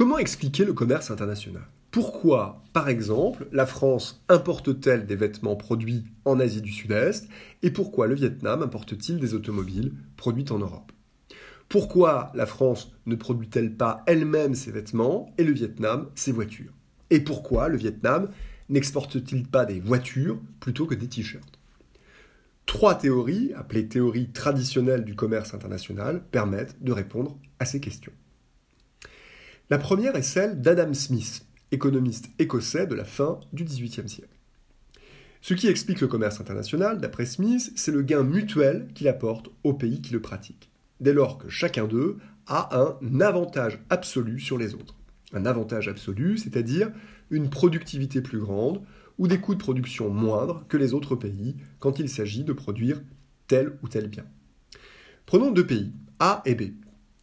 Comment expliquer le commerce international? Pourquoi, par exemple, la France importe-t-elle des vêtements produits en Asie du Sud-Est? Et pourquoi le Vietnam importe-t-il des automobiles produites en Europe? Pourquoi la France ne produit-elle pas elle-même ses vêtements et le Vietnam ses voitures? Et pourquoi le Vietnam n'exporte-t-il pas des voitures plutôt que des t-shirts? Trois théories, appelées théories traditionnelles du commerce international, permettent de répondre à ces questions. La première est celle d'Adam Smith, économiste écossais de la fin du XVIIIe siècle. Ce qui explique le commerce international, d'après Smith, c'est le gain mutuel qu'il apporte aux pays qui le pratiquent, dès lors que chacun d'eux a un avantage absolu sur les autres. Un avantage absolu, c'est-à-dire une productivité plus grande, ou des coûts de production moindres que les autres pays quand il s'agit de produire tel ou tel bien. Prenons deux pays, A et B,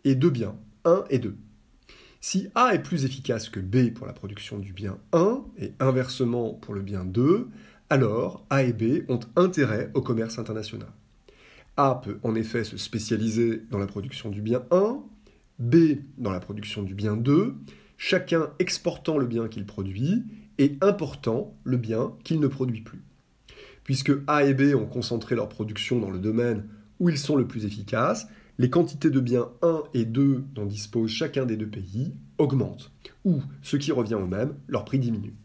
et deux biens, 1 et 2. Si A est plus efficace que B pour la production du bien 1 et inversement pour le bien 2, alors A et B ont intérêt au commerce international. A peut en effet se spécialiser dans la production du bien 1, B dans la production du bien 2, chacun exportant le bien qu'il produit et important le bien qu'il ne produit plus. Puisque A et B ont concentré leur production dans le domaine où ils sont le plus efficaces, les quantités de biens 1 et 2 dont dispose chacun des deux pays augmentent, ou, ce qui revient au même, leur prix diminue.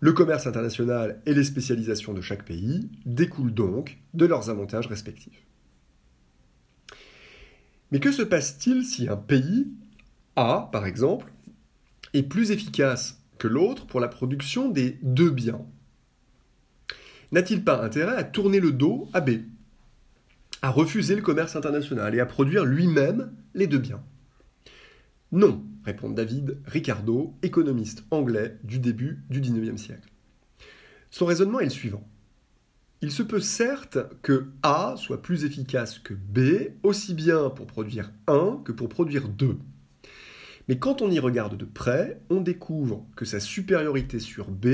Le commerce international et les spécialisations de chaque pays découlent donc de leurs avantages respectifs. Mais que se passe-t-il si un pays, A par exemple, est plus efficace que l'autre pour la production des deux biens? N'a-t-il pas intérêt à tourner le dos à B, à refuser le commerce international et à produire lui-même les deux biens Non, répond David Ricardo, économiste anglais du début du XIXe siècle. Son raisonnement est le suivant. Il se peut certes que A soit plus efficace que B, aussi bien pour produire 1 que pour produire 2. Mais quand on y regarde de près, on découvre que sa supériorité sur B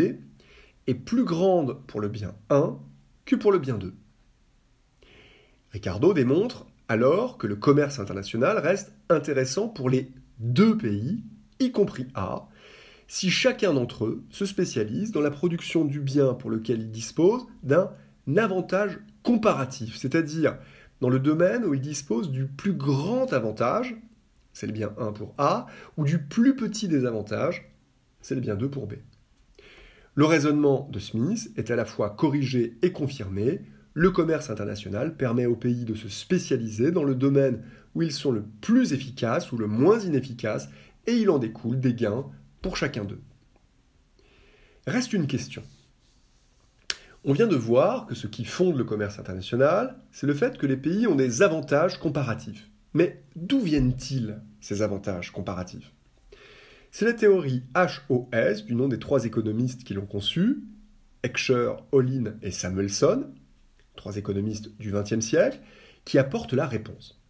est plus grande pour le bien 1 que pour le bien 2. Ricardo démontre alors que le commerce international reste intéressant pour les deux pays, y compris A, si chacun d'entre eux se spécialise dans la production du bien pour lequel il dispose d'un avantage comparatif, c'est-à-dire dans le domaine où il dispose du plus grand avantage c'est le bien 1 pour A, ou du plus petit des avantages, c'est le bien 2 pour B. Le raisonnement de Smith est à la fois corrigé et confirmé. Le commerce international permet aux pays de se spécialiser dans le domaine où ils sont le plus efficaces ou le moins inefficaces, et il en découle des gains pour chacun d'eux. Reste une question. On vient de voir que ce qui fonde le commerce international, c'est le fait que les pays ont des avantages comparatifs. Mais d'où viennent-ils ces avantages comparatifs? C'est la théorie HOS, du nom des trois économistes qui l'ont conçue, Heckscher, Olin et Samuelson, trois économistes du XXe siècle, qui apporte la réponse.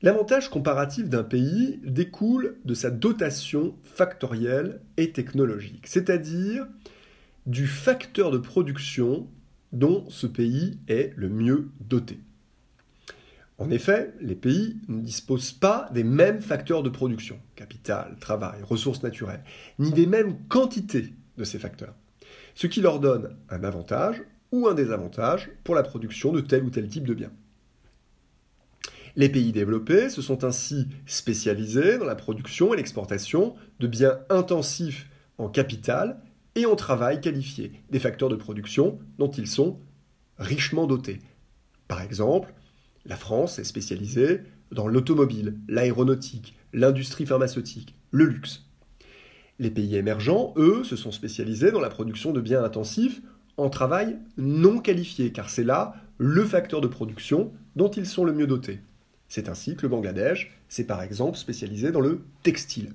L'avantage comparatif d'un pays découle de sa dotation factorielle et technologique, c'est-à-dire du facteur de production dont ce pays est le mieux doté. En effet, les pays ne disposent pas des mêmes facteurs de production, capital, travail, ressources naturelles, ni des mêmes quantités de ces facteurs, ce qui leur donne un avantage ou un désavantage pour la production de tel ou tel type de biens. Les pays développés se sont ainsi spécialisés dans la production et l'exportation de biens intensifs en capital et en travail qualifié, des facteurs de production dont ils sont richement dotés. Par exemple, la France est spécialisée dans l'automobile, l'aéronautique, l'industrie pharmaceutique, le luxe. Les pays émergents, eux, se sont spécialisés dans la production de biens intensifs travail non qualifié, car c'est là le facteur de production dont ils sont le mieux dotés. C'est ainsi que le Bangladesh s'est par exemple spécialisé dans le textile.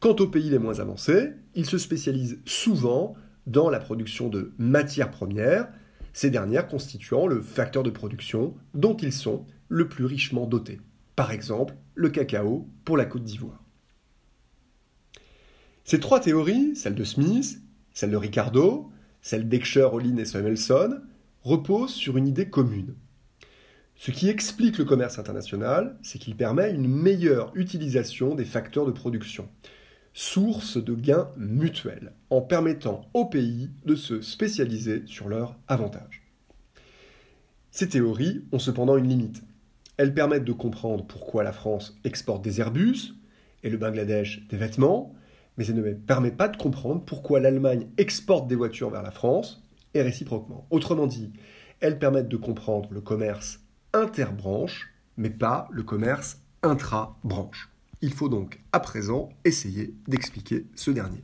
Quant aux pays les moins avancés, ils se spécialisent souvent dans la production de matières premières, ces dernières constituant le facteur de production dont ils sont le plus richement dotés. Par exemple, le cacao pour la Côte d'Ivoire. Ces trois théories, celle de Smith, celle de Ricardo, celle d'Eckscher, Olin et Samuelson, reposent sur une idée commune. Ce qui explique le commerce international, c'est qu'il permet une meilleure utilisation des facteurs de production, source de gains mutuels, en permettant aux pays de se spécialiser sur leurs avantages. Ces théories ont cependant une limite. Elles permettent de comprendre pourquoi la France exporte des Airbus et le Bangladesh des vêtements, mais elles ne permettent pas de comprendre pourquoi l'Allemagne exporte des voitures vers la France et réciproquement. Autrement dit, elles permettent de comprendre le commerce interbranche, mais pas le commerce intra-branche. Il faut donc à présent essayer d'expliquer ce dernier.